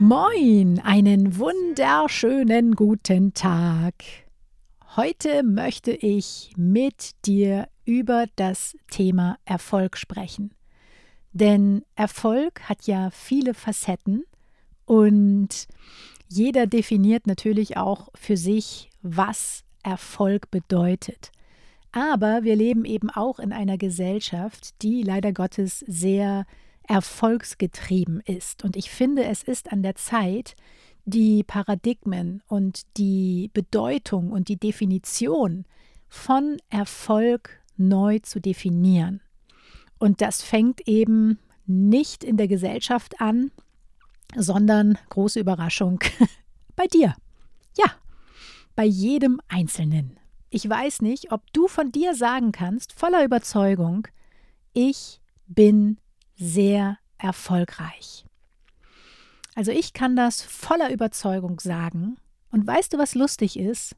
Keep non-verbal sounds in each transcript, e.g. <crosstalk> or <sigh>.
Moin, einen wunderschönen guten Tag. Heute möchte ich mit dir über das Thema Erfolg sprechen. Denn Erfolg hat ja viele Facetten und jeder definiert natürlich auch für sich, was Erfolg bedeutet. Aber wir leben eben auch in einer Gesellschaft, die leider Gottes sehr erfolgsgetrieben ist. Und ich finde, es ist an der Zeit, die Paradigmen und die Bedeutung und die Definition von Erfolg neu zu definieren. Und das fängt eben nicht in der Gesellschaft an, sondern große Überraschung <laughs> bei dir. Ja, bei jedem Einzelnen. Ich weiß nicht, ob du von dir sagen kannst, voller Überzeugung, ich bin sehr erfolgreich. Also ich kann das voller Überzeugung sagen. Und weißt du, was lustig ist?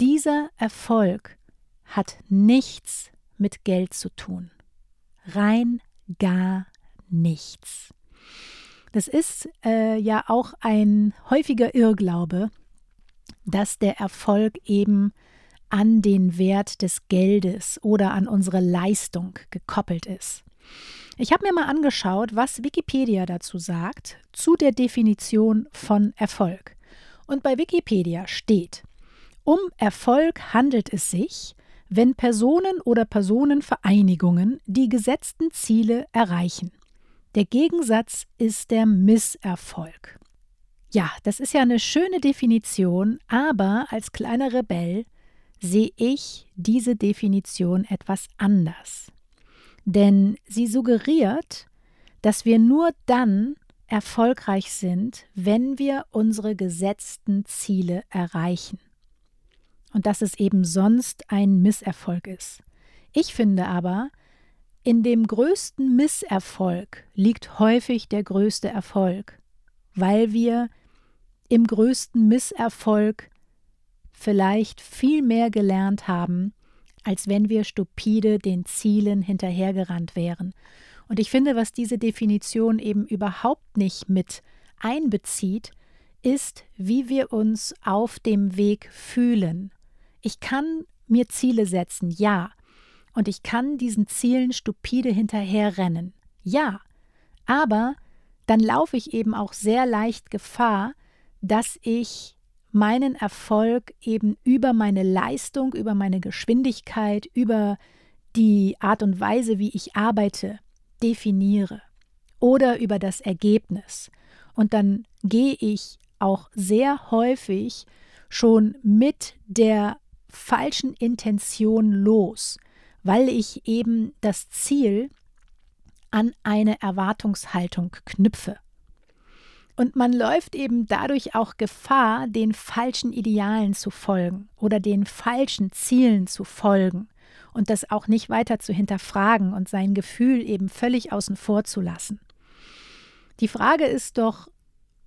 Dieser Erfolg hat nichts mit Geld zu tun. Rein gar nichts. Das ist äh, ja auch ein häufiger Irrglaube, dass der Erfolg eben an den Wert des Geldes oder an unsere Leistung gekoppelt ist. Ich habe mir mal angeschaut, was Wikipedia dazu sagt, zu der Definition von Erfolg. Und bei Wikipedia steht, um Erfolg handelt es sich, wenn Personen oder Personenvereinigungen die gesetzten Ziele erreichen. Der Gegensatz ist der Misserfolg. Ja, das ist ja eine schöne Definition, aber als kleiner Rebell sehe ich diese Definition etwas anders denn sie suggeriert, dass wir nur dann erfolgreich sind, wenn wir unsere gesetzten Ziele erreichen. Und dass es eben sonst ein Misserfolg ist. Ich finde aber, in dem größten Misserfolg liegt häufig der größte Erfolg, weil wir im größten Misserfolg vielleicht viel mehr gelernt haben, als wenn wir stupide den Zielen hinterhergerannt wären. Und ich finde, was diese Definition eben überhaupt nicht mit einbezieht, ist, wie wir uns auf dem Weg fühlen. Ich kann mir Ziele setzen, ja, und ich kann diesen Zielen stupide hinterherrennen, ja, aber dann laufe ich eben auch sehr leicht Gefahr, dass ich meinen Erfolg eben über meine Leistung, über meine Geschwindigkeit, über die Art und Weise, wie ich arbeite, definiere oder über das Ergebnis. Und dann gehe ich auch sehr häufig schon mit der falschen Intention los, weil ich eben das Ziel an eine Erwartungshaltung knüpfe. Und man läuft eben dadurch auch Gefahr, den falschen Idealen zu folgen oder den falschen Zielen zu folgen und das auch nicht weiter zu hinterfragen und sein Gefühl eben völlig außen vor zu lassen. Die Frage ist doch,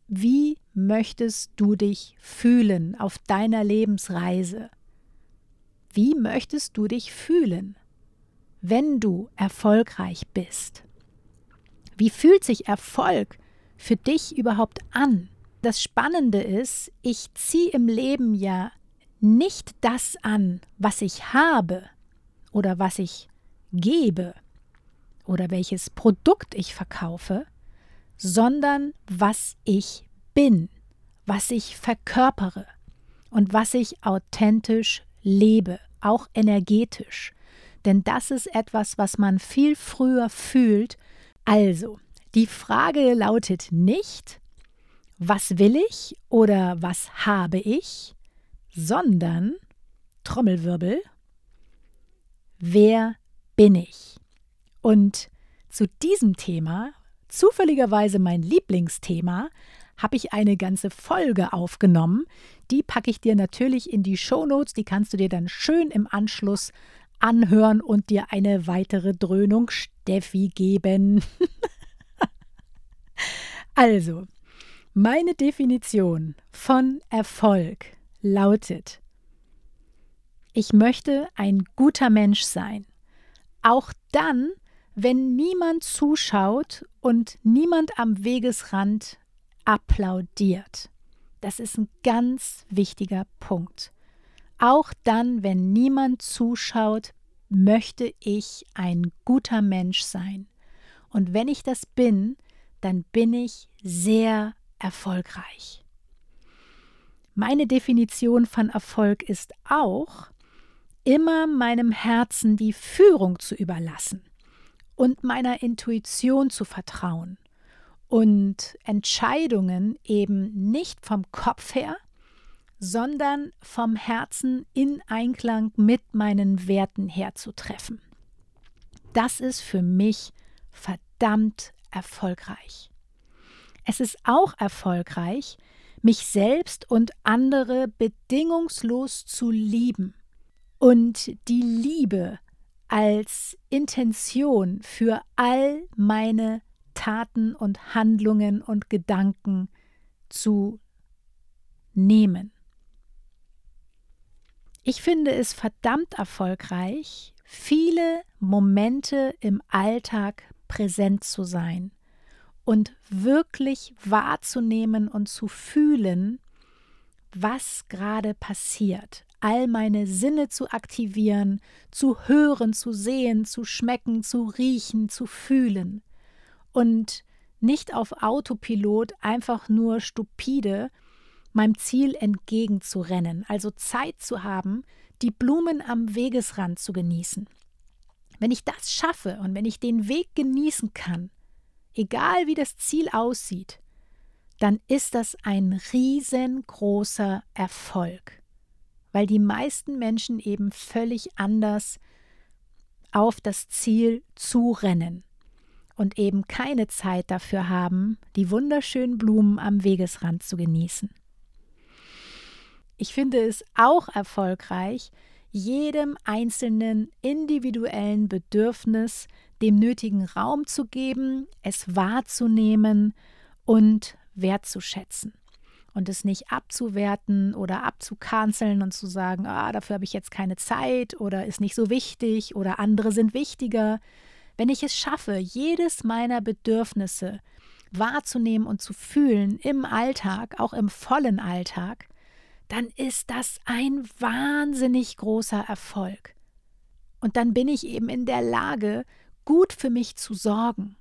wie möchtest du dich fühlen auf deiner Lebensreise? Wie möchtest du dich fühlen, wenn du erfolgreich bist? Wie fühlt sich Erfolg für dich überhaupt an? Das Spannende ist, ich ziehe im Leben ja nicht das an, was ich habe oder was ich gebe oder welches Produkt ich verkaufe, sondern was ich bin, was ich verkörpere und was ich authentisch lebe, auch energetisch. Denn das ist etwas, was man viel früher fühlt. Also, die Frage lautet nicht, was will ich oder was habe ich, sondern, Trommelwirbel, wer bin ich? Und zu diesem Thema, zufälligerweise mein Lieblingsthema, habe ich eine ganze Folge aufgenommen. Die packe ich dir natürlich in die Shownotes. Die kannst du dir dann schön im Anschluss anhören und dir eine weitere Dröhnung Steffi geben. <laughs> also, meine Definition von Erfolg lautet, ich möchte ein guter Mensch sein. Auch dann, wenn niemand zuschaut und niemand am Wegesrand applaudiert. Das ist ein ganz wichtiger Punkt. Auch dann, wenn niemand zuschaut, möchte ich ein guter Mensch sein. Und wenn ich das bin, dann bin ich sehr erfolgreich. Meine Definition von Erfolg ist auch, immer meinem Herzen die Führung zu überlassen und meiner Intuition zu vertrauen und Entscheidungen eben nicht vom Kopf her, sondern vom Herzen in Einklang mit meinen Werten herzutreffen. Das ist für mich verdammt erfolgreich. Es ist auch erfolgreich, mich selbst und andere bedingungslos zu lieben und die Liebe als Intention für all meine Taten und Handlungen und Gedanken zu nehmen. Ich finde es verdammt erfolgreich, viele Momente im Alltag präsent zu sein und wirklich wahrzunehmen und zu fühlen, was gerade passiert. All meine Sinne zu aktivieren, zu hören, zu sehen, zu schmecken, zu riechen, zu fühlen. Und nicht auf Autopilot einfach nur stupide meinem Ziel entgegenzurennen, also Zeit zu haben, die Blumen am Wegesrand zu genießen. Wenn ich das schaffe und wenn ich den Weg genießen kann, egal wie das Ziel aussieht, dann ist das ein riesengroßer Erfolg, weil die meisten Menschen eben völlig anders auf das Ziel zurennen und eben keine Zeit dafür haben, die wunderschönen Blumen am Wegesrand zu genießen. Ich finde es auch erfolgreich, jedem einzelnen individuellen Bedürfnis dem nötigen Raum zu geben, es wahrzunehmen und wertzuschätzen und es nicht abzuwerten oder abzukanzeln und zu sagen, ah, dafür habe ich jetzt keine Zeit oder ist nicht so wichtig oder andere sind wichtiger. Wenn ich es schaffe, jedes meiner Bedürfnisse wahrzunehmen und zu fühlen im Alltag, auch im vollen Alltag, dann ist das ein wahnsinnig großer Erfolg. Und dann bin ich eben in der Lage, gut für mich zu sorgen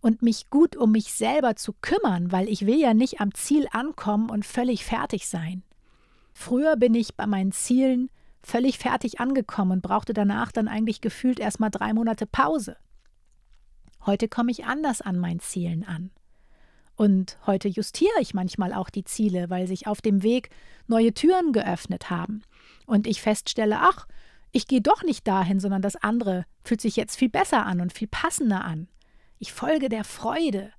und mich gut um mich selber zu kümmern, weil ich will ja nicht am Ziel ankommen und völlig fertig sein. Früher bin ich bei meinen Zielen völlig fertig angekommen und brauchte danach dann eigentlich gefühlt erstmal drei Monate Pause. Heute komme ich anders an meinen Zielen an. Und heute justiere ich manchmal auch die Ziele, weil sich auf dem Weg neue Türen geöffnet haben. Und ich feststelle, ach, ich gehe doch nicht dahin, sondern das andere fühlt sich jetzt viel besser an und viel passender an. Ich folge der Freude.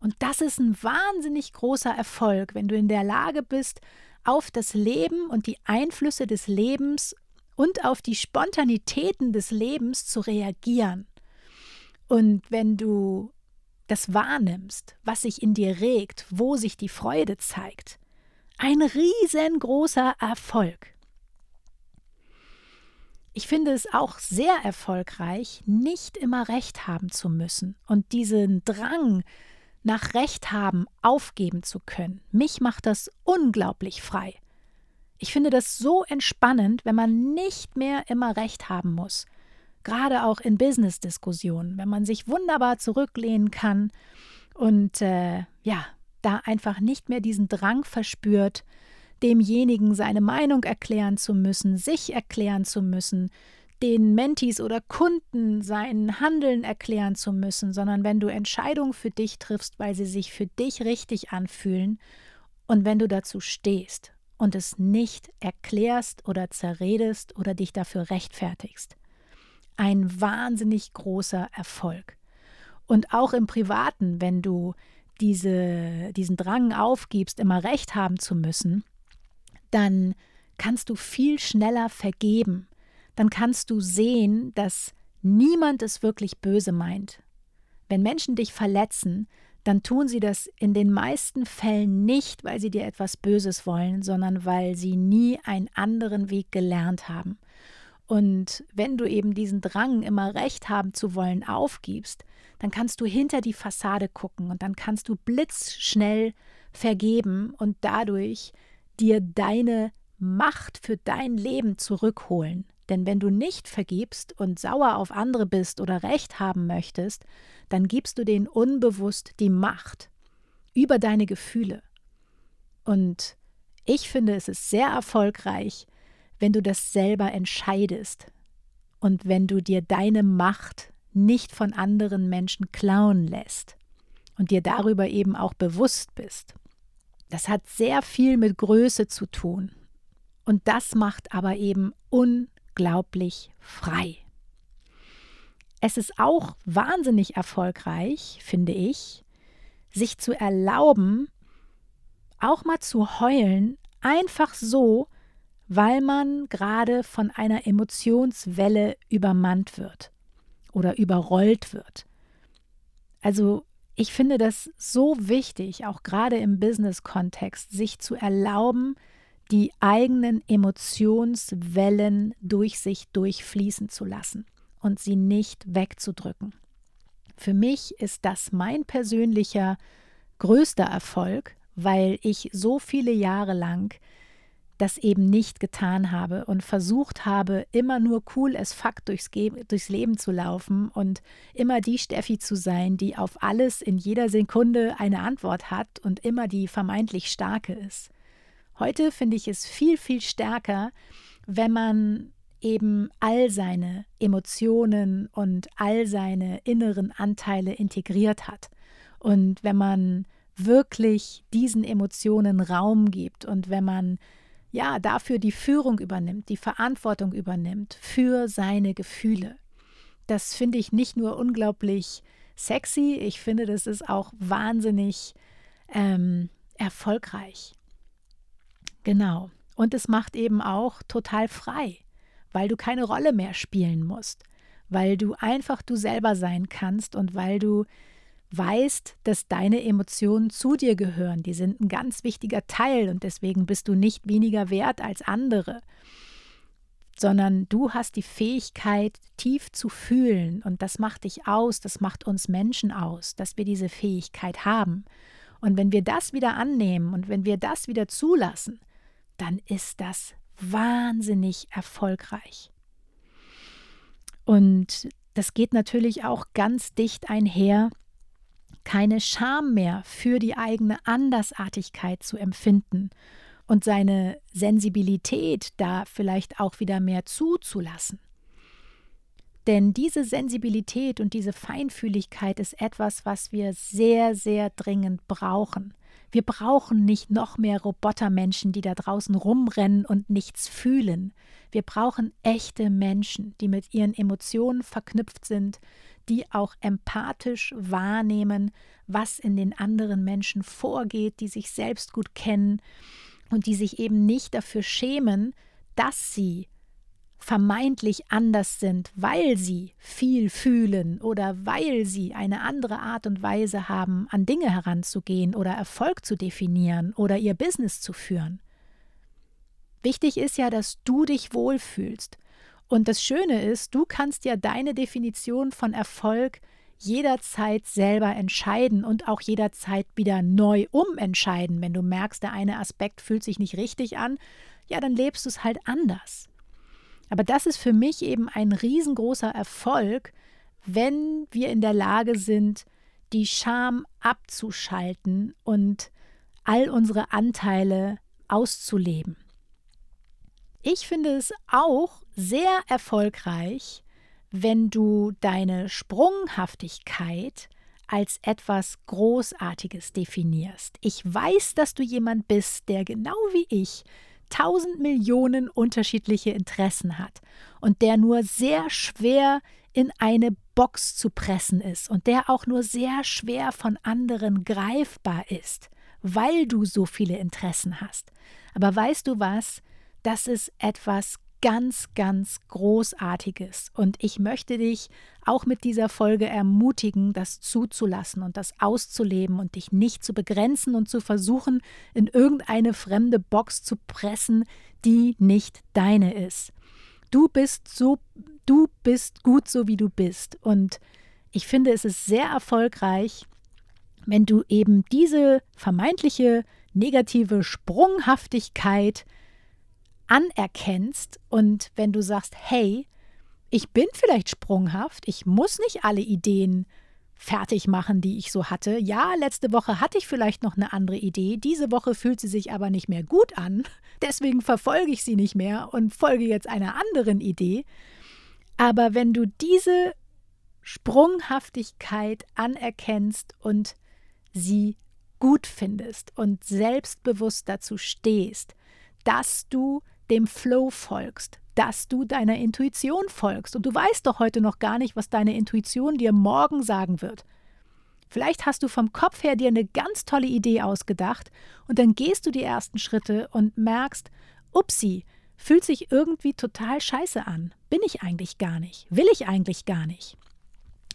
Und das ist ein wahnsinnig großer Erfolg, wenn du in der Lage bist, auf das Leben und die Einflüsse des Lebens und auf die Spontanitäten des Lebens zu reagieren. Und wenn du das wahrnimmst, was sich in dir regt, wo sich die Freude zeigt. Ein riesengroßer Erfolg. Ich finde es auch sehr erfolgreich, nicht immer recht haben zu müssen und diesen Drang nach Recht haben aufgeben zu können. Mich macht das unglaublich frei. Ich finde das so entspannend, wenn man nicht mehr immer recht haben muss gerade auch in Business-Diskussionen, wenn man sich wunderbar zurücklehnen kann und äh, ja, da einfach nicht mehr diesen Drang verspürt, demjenigen seine Meinung erklären zu müssen, sich erklären zu müssen, den Mentis oder Kunden sein Handeln erklären zu müssen, sondern wenn du Entscheidungen für dich triffst, weil sie sich für dich richtig anfühlen und wenn du dazu stehst und es nicht erklärst oder zerredest oder dich dafür rechtfertigst. Ein wahnsinnig großer Erfolg. Und auch im Privaten, wenn du diese, diesen Drang aufgibst, immer recht haben zu müssen, dann kannst du viel schneller vergeben dann kannst du sehen, dass niemand es wirklich böse meint. Wenn Menschen dich verletzen, dann tun sie das in den meisten Fällen nicht, weil sie dir etwas Böses wollen, sondern weil sie nie einen anderen Weg gelernt haben. Und wenn du eben diesen Drang, immer recht haben zu wollen, aufgibst, dann kannst du hinter die Fassade gucken und dann kannst du blitzschnell vergeben und dadurch dir deine Macht für dein Leben zurückholen. Denn wenn du nicht vergibst und sauer auf andere bist oder Recht haben möchtest, dann gibst du denen unbewusst die Macht über deine Gefühle. Und ich finde, es ist sehr erfolgreich, wenn du das selber entscheidest und wenn du dir deine Macht nicht von anderen Menschen klauen lässt und dir darüber eben auch bewusst bist. Das hat sehr viel mit Größe zu tun. Und das macht aber eben unglaublich frei. Es ist auch wahnsinnig erfolgreich, finde ich, sich zu erlauben, auch mal zu heulen, einfach so, weil man gerade von einer Emotionswelle übermannt wird oder überrollt wird. Also ich finde das so wichtig, auch gerade im Business-Kontext, sich zu erlauben, die eigenen Emotionswellen durch sich durchfließen zu lassen und sie nicht wegzudrücken. Für mich ist das mein persönlicher größter Erfolg, weil ich so viele Jahre lang das eben nicht getan habe und versucht habe, immer nur cool as fuck durchs, durchs Leben zu laufen und immer die Steffi zu sein, die auf alles in jeder Sekunde eine Antwort hat und immer die vermeintlich starke ist. Heute finde ich es viel, viel stärker, wenn man eben all seine Emotionen und all seine inneren Anteile integriert hat. Und wenn man wirklich diesen Emotionen Raum gibt und wenn man ja dafür die Führung übernimmt, die Verantwortung übernimmt für seine Gefühle. Das finde ich nicht nur unglaublich sexy, ich finde, das ist auch wahnsinnig ähm, erfolgreich. Genau. Und es macht eben auch total frei, weil du keine Rolle mehr spielen musst, weil du einfach du selber sein kannst und weil du weißt, dass deine Emotionen zu dir gehören. Die sind ein ganz wichtiger Teil und deswegen bist du nicht weniger wert als andere, sondern du hast die Fähigkeit, tief zu fühlen und das macht dich aus, das macht uns Menschen aus, dass wir diese Fähigkeit haben. Und wenn wir das wieder annehmen und wenn wir das wieder zulassen, dann ist das wahnsinnig erfolgreich. Und das geht natürlich auch ganz dicht einher, keine Scham mehr für die eigene Andersartigkeit zu empfinden und seine Sensibilität da vielleicht auch wieder mehr zuzulassen. Denn diese Sensibilität und diese Feinfühligkeit ist etwas, was wir sehr, sehr dringend brauchen. Wir brauchen nicht noch mehr Robotermenschen, die da draußen rumrennen und nichts fühlen. Wir brauchen echte Menschen, die mit ihren Emotionen verknüpft sind, die auch empathisch wahrnehmen, was in den anderen Menschen vorgeht, die sich selbst gut kennen und die sich eben nicht dafür schämen, dass sie vermeintlich anders sind, weil sie viel fühlen oder weil sie eine andere Art und Weise haben, an Dinge heranzugehen oder Erfolg zu definieren oder ihr Business zu führen. Wichtig ist ja, dass du dich wohlfühlst. Und das Schöne ist, du kannst ja deine Definition von Erfolg jederzeit selber entscheiden und auch jederzeit wieder neu umentscheiden. Wenn du merkst, der eine Aspekt fühlt sich nicht richtig an, ja, dann lebst du es halt anders. Aber das ist für mich eben ein riesengroßer Erfolg, wenn wir in der Lage sind, die Scham abzuschalten und all unsere Anteile auszuleben. Ich finde es auch sehr erfolgreich, wenn du deine Sprunghaftigkeit als etwas Großartiges definierst. Ich weiß, dass du jemand bist, der genau wie ich tausend Millionen unterschiedliche Interessen hat und der nur sehr schwer in eine Box zu pressen ist und der auch nur sehr schwer von anderen greifbar ist, weil du so viele Interessen hast. Aber weißt du was? Das ist etwas ganz, ganz Großartiges. Und ich möchte dich auch mit dieser Folge ermutigen, das zuzulassen und das auszuleben und dich nicht zu begrenzen und zu versuchen, in irgendeine fremde Box zu pressen, die nicht deine ist. Du bist so, du bist gut so wie du bist. Und ich finde, es ist sehr erfolgreich, wenn du eben diese vermeintliche negative Sprunghaftigkeit anerkennst und wenn du sagst, hey, ich bin vielleicht sprunghaft, ich muss nicht alle Ideen fertig machen, die ich so hatte. Ja, letzte Woche hatte ich vielleicht noch eine andere Idee, diese Woche fühlt sie sich aber nicht mehr gut an, <laughs> deswegen verfolge ich sie nicht mehr und folge jetzt einer anderen Idee. Aber wenn du diese Sprunghaftigkeit anerkennst und sie gut findest und selbstbewusst dazu stehst, dass du dem Flow folgst, dass du deiner Intuition folgst. Und du weißt doch heute noch gar nicht, was deine Intuition dir morgen sagen wird. Vielleicht hast du vom Kopf her dir eine ganz tolle Idee ausgedacht und dann gehst du die ersten Schritte und merkst, upsi, fühlt sich irgendwie total scheiße an. Bin ich eigentlich gar nicht. Will ich eigentlich gar nicht.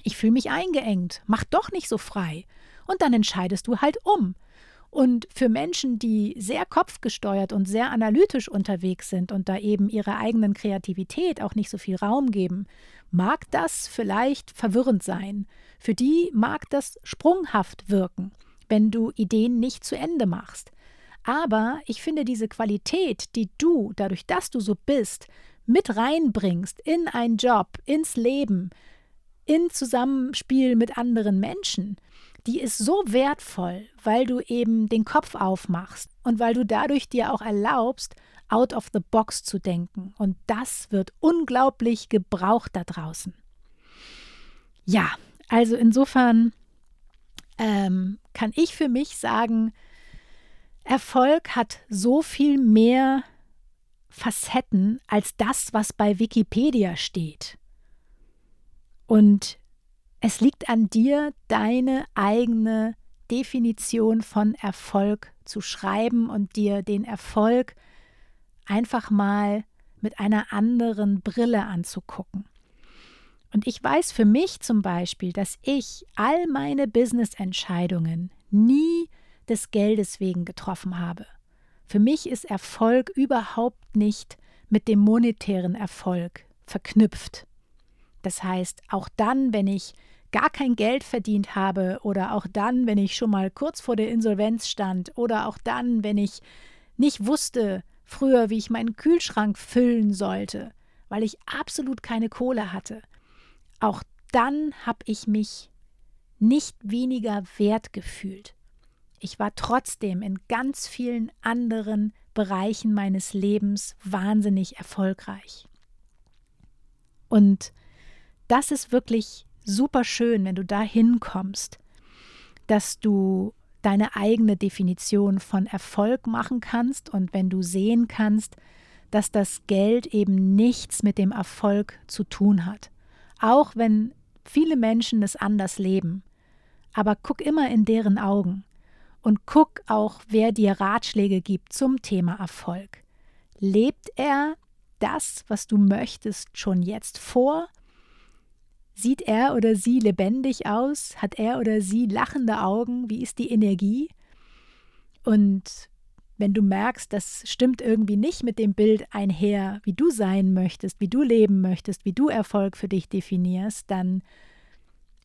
Ich fühle mich eingeengt. Mach doch nicht so frei. Und dann entscheidest du halt um. Und für Menschen, die sehr kopfgesteuert und sehr analytisch unterwegs sind und da eben ihrer eigenen Kreativität auch nicht so viel Raum geben, mag das vielleicht verwirrend sein. Für die mag das sprunghaft wirken, wenn du Ideen nicht zu Ende machst. Aber ich finde diese Qualität, die du, dadurch, dass du so bist, mit reinbringst in einen Job, ins Leben, in Zusammenspiel mit anderen Menschen, die ist so wertvoll, weil du eben den Kopf aufmachst und weil du dadurch dir auch erlaubst, out of the box zu denken. Und das wird unglaublich gebraucht da draußen. Ja, also insofern ähm, kann ich für mich sagen, Erfolg hat so viel mehr Facetten als das, was bei Wikipedia steht. Und es liegt an dir, deine eigene Definition von Erfolg zu schreiben und dir den Erfolg einfach mal mit einer anderen Brille anzugucken. Und ich weiß für mich zum Beispiel, dass ich all meine Business-Entscheidungen nie des Geldes wegen getroffen habe. Für mich ist Erfolg überhaupt nicht mit dem monetären Erfolg verknüpft. Das heißt, auch dann, wenn ich gar kein Geld verdient habe oder auch dann, wenn ich schon mal kurz vor der Insolvenz stand oder auch dann, wenn ich nicht wusste früher, wie ich meinen Kühlschrank füllen sollte, weil ich absolut keine Kohle hatte. Auch dann habe ich mich nicht weniger wert gefühlt. Ich war trotzdem in ganz vielen anderen Bereichen meines Lebens wahnsinnig erfolgreich. Und das ist wirklich super schön, wenn du da hinkommst, dass du deine eigene Definition von Erfolg machen kannst und wenn du sehen kannst, dass das Geld eben nichts mit dem Erfolg zu tun hat. Auch wenn viele Menschen es anders leben. Aber guck immer in deren Augen und guck auch, wer dir Ratschläge gibt zum Thema Erfolg. Lebt er das, was du möchtest, schon jetzt vor Sieht er oder sie lebendig aus? Hat er oder sie lachende Augen? Wie ist die Energie? Und wenn du merkst, das stimmt irgendwie nicht mit dem Bild einher, wie du sein möchtest, wie du leben möchtest, wie du Erfolg für dich definierst, dann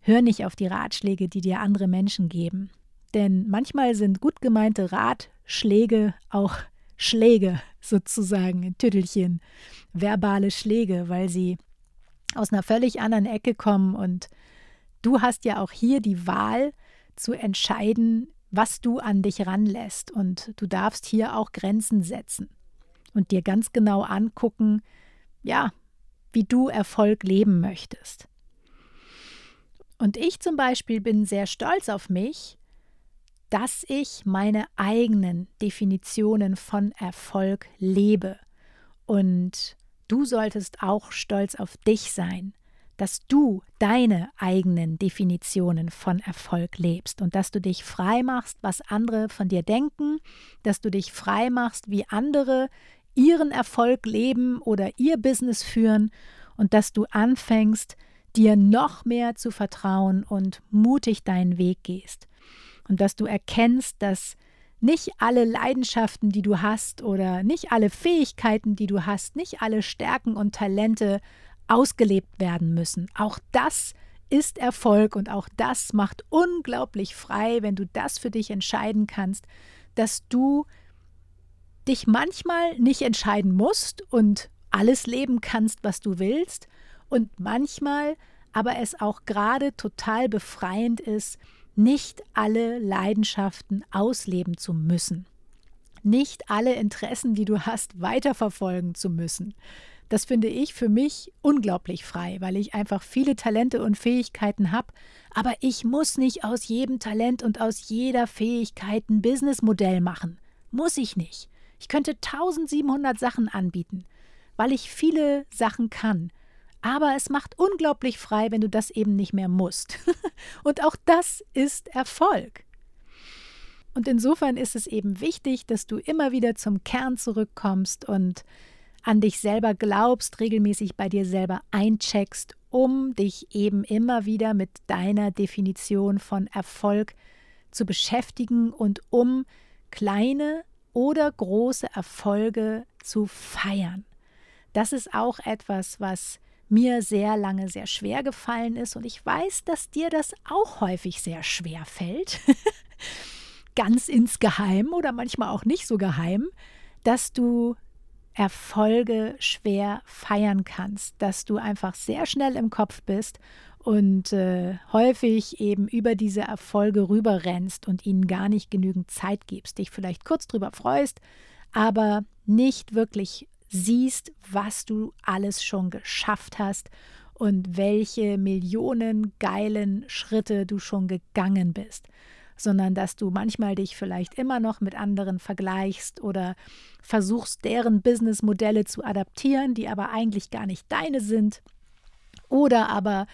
hör nicht auf die Ratschläge, die dir andere Menschen geben. Denn manchmal sind gut gemeinte Ratschläge auch Schläge sozusagen, Tüttelchen, verbale Schläge, weil sie aus einer völlig anderen Ecke kommen und du hast ja auch hier die Wahl, zu entscheiden, was du an dich ranlässt. Und du darfst hier auch Grenzen setzen und dir ganz genau angucken, ja, wie du Erfolg leben möchtest. Und ich zum Beispiel bin sehr stolz auf mich, dass ich meine eigenen Definitionen von Erfolg lebe. Und du solltest auch stolz auf dich sein, dass du deine eigenen Definitionen von Erfolg lebst und dass du dich frei machst, was andere von dir denken, dass du dich frei machst, wie andere ihren Erfolg leben oder ihr Business führen und dass du anfängst, dir noch mehr zu vertrauen und mutig deinen Weg gehst. Und dass du erkennst, dass nicht alle Leidenschaften, die du hast oder nicht alle Fähigkeiten, die du hast, nicht alle Stärken und Talente ausgelebt werden müssen. Auch das ist Erfolg und auch das macht unglaublich frei, wenn du das für dich entscheiden kannst, dass du dich manchmal nicht entscheiden musst und alles leben kannst, was du willst und manchmal aber es auch gerade total befreiend ist, nicht alle Leidenschaften ausleben zu müssen, nicht alle Interessen, die du hast, weiterverfolgen zu müssen, das finde ich für mich unglaublich frei, weil ich einfach viele Talente und Fähigkeiten habe. Aber ich muss nicht aus jedem Talent und aus jeder Fähigkeit ein Businessmodell machen. Muss ich nicht. Ich könnte 1700 Sachen anbieten, weil ich viele Sachen kann. Aber es macht unglaublich frei, wenn du das eben nicht mehr musst. <laughs> und auch das ist Erfolg. Und insofern ist es eben wichtig, dass du immer wieder zum Kern zurückkommst und an dich selber glaubst, regelmäßig bei dir selber eincheckst, um dich eben immer wieder mit deiner Definition von Erfolg zu beschäftigen und um kleine oder große Erfolge zu feiern. Das ist auch etwas, was mir sehr lange sehr schwer gefallen ist und ich weiß, dass dir das auch häufig sehr schwer fällt. <laughs> Ganz insgeheim oder manchmal auch nicht so geheim, dass du Erfolge schwer feiern kannst, dass du einfach sehr schnell im Kopf bist und äh, häufig eben über diese Erfolge rüberrennst und ihnen gar nicht genügend Zeit gibst, dich vielleicht kurz drüber freust, aber nicht wirklich siehst, was du alles schon geschafft hast und welche Millionen geilen Schritte du schon gegangen bist sondern dass du manchmal dich vielleicht immer noch mit anderen vergleichst oder versuchst, deren Businessmodelle zu adaptieren, die aber eigentlich gar nicht deine sind. Oder aber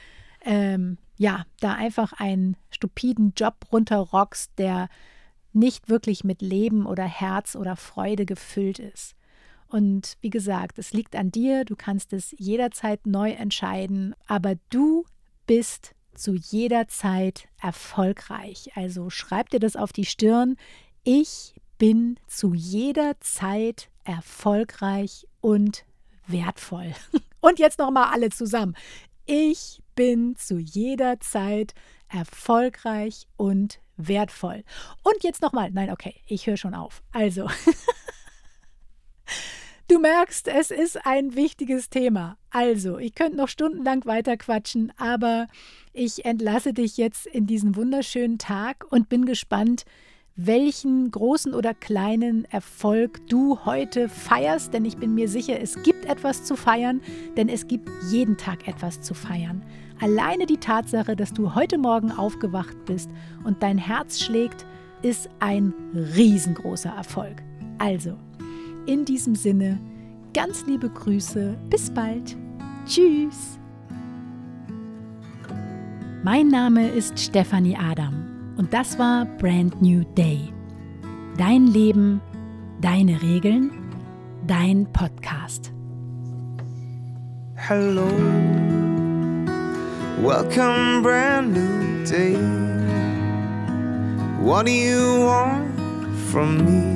ähm, ja, da einfach einen stupiden Job runterrockst, der nicht wirklich mit Leben oder Herz oder Freude gefüllt ist. Und wie gesagt, es liegt an dir, du kannst es jederzeit neu entscheiden, aber du bist zu jeder Zeit erfolgreich. Also schreib dir das auf die Stirn. Ich bin zu jeder Zeit erfolgreich und wertvoll. <laughs> Und jetzt noch mal alle zusammen. Ich bin zu jeder Zeit erfolgreich und wertvoll. Und jetzt noch mal. Nein, okay, ich höre schon auf. Also <laughs> Du merkst, es ist ein wichtiges Thema. Also, ich könnte noch stundenlang weiter quatschen, aber ich entlasse dich jetzt in diesen wunderschönen Tag und bin gespannt, welchen großen oder kleinen Erfolg du heute feierst, denn ich bin mir sicher, es gibt etwas zu feiern, denn es gibt jeden Tag etwas zu feiern. Alleine die Tatsache, dass du heute Morgen aufgewacht bist und dein Herz schlägt, ist ein riesengroßer Erfolg. Also, in diesem Sinne, ganz liebe Grüße, bis bald. Tschüss. Mein Name ist Stefanie Adam und das war Brand New Day. Dein Leben, deine Regeln, dein Podcast. Hello, welcome, brand new day. What do you want from me?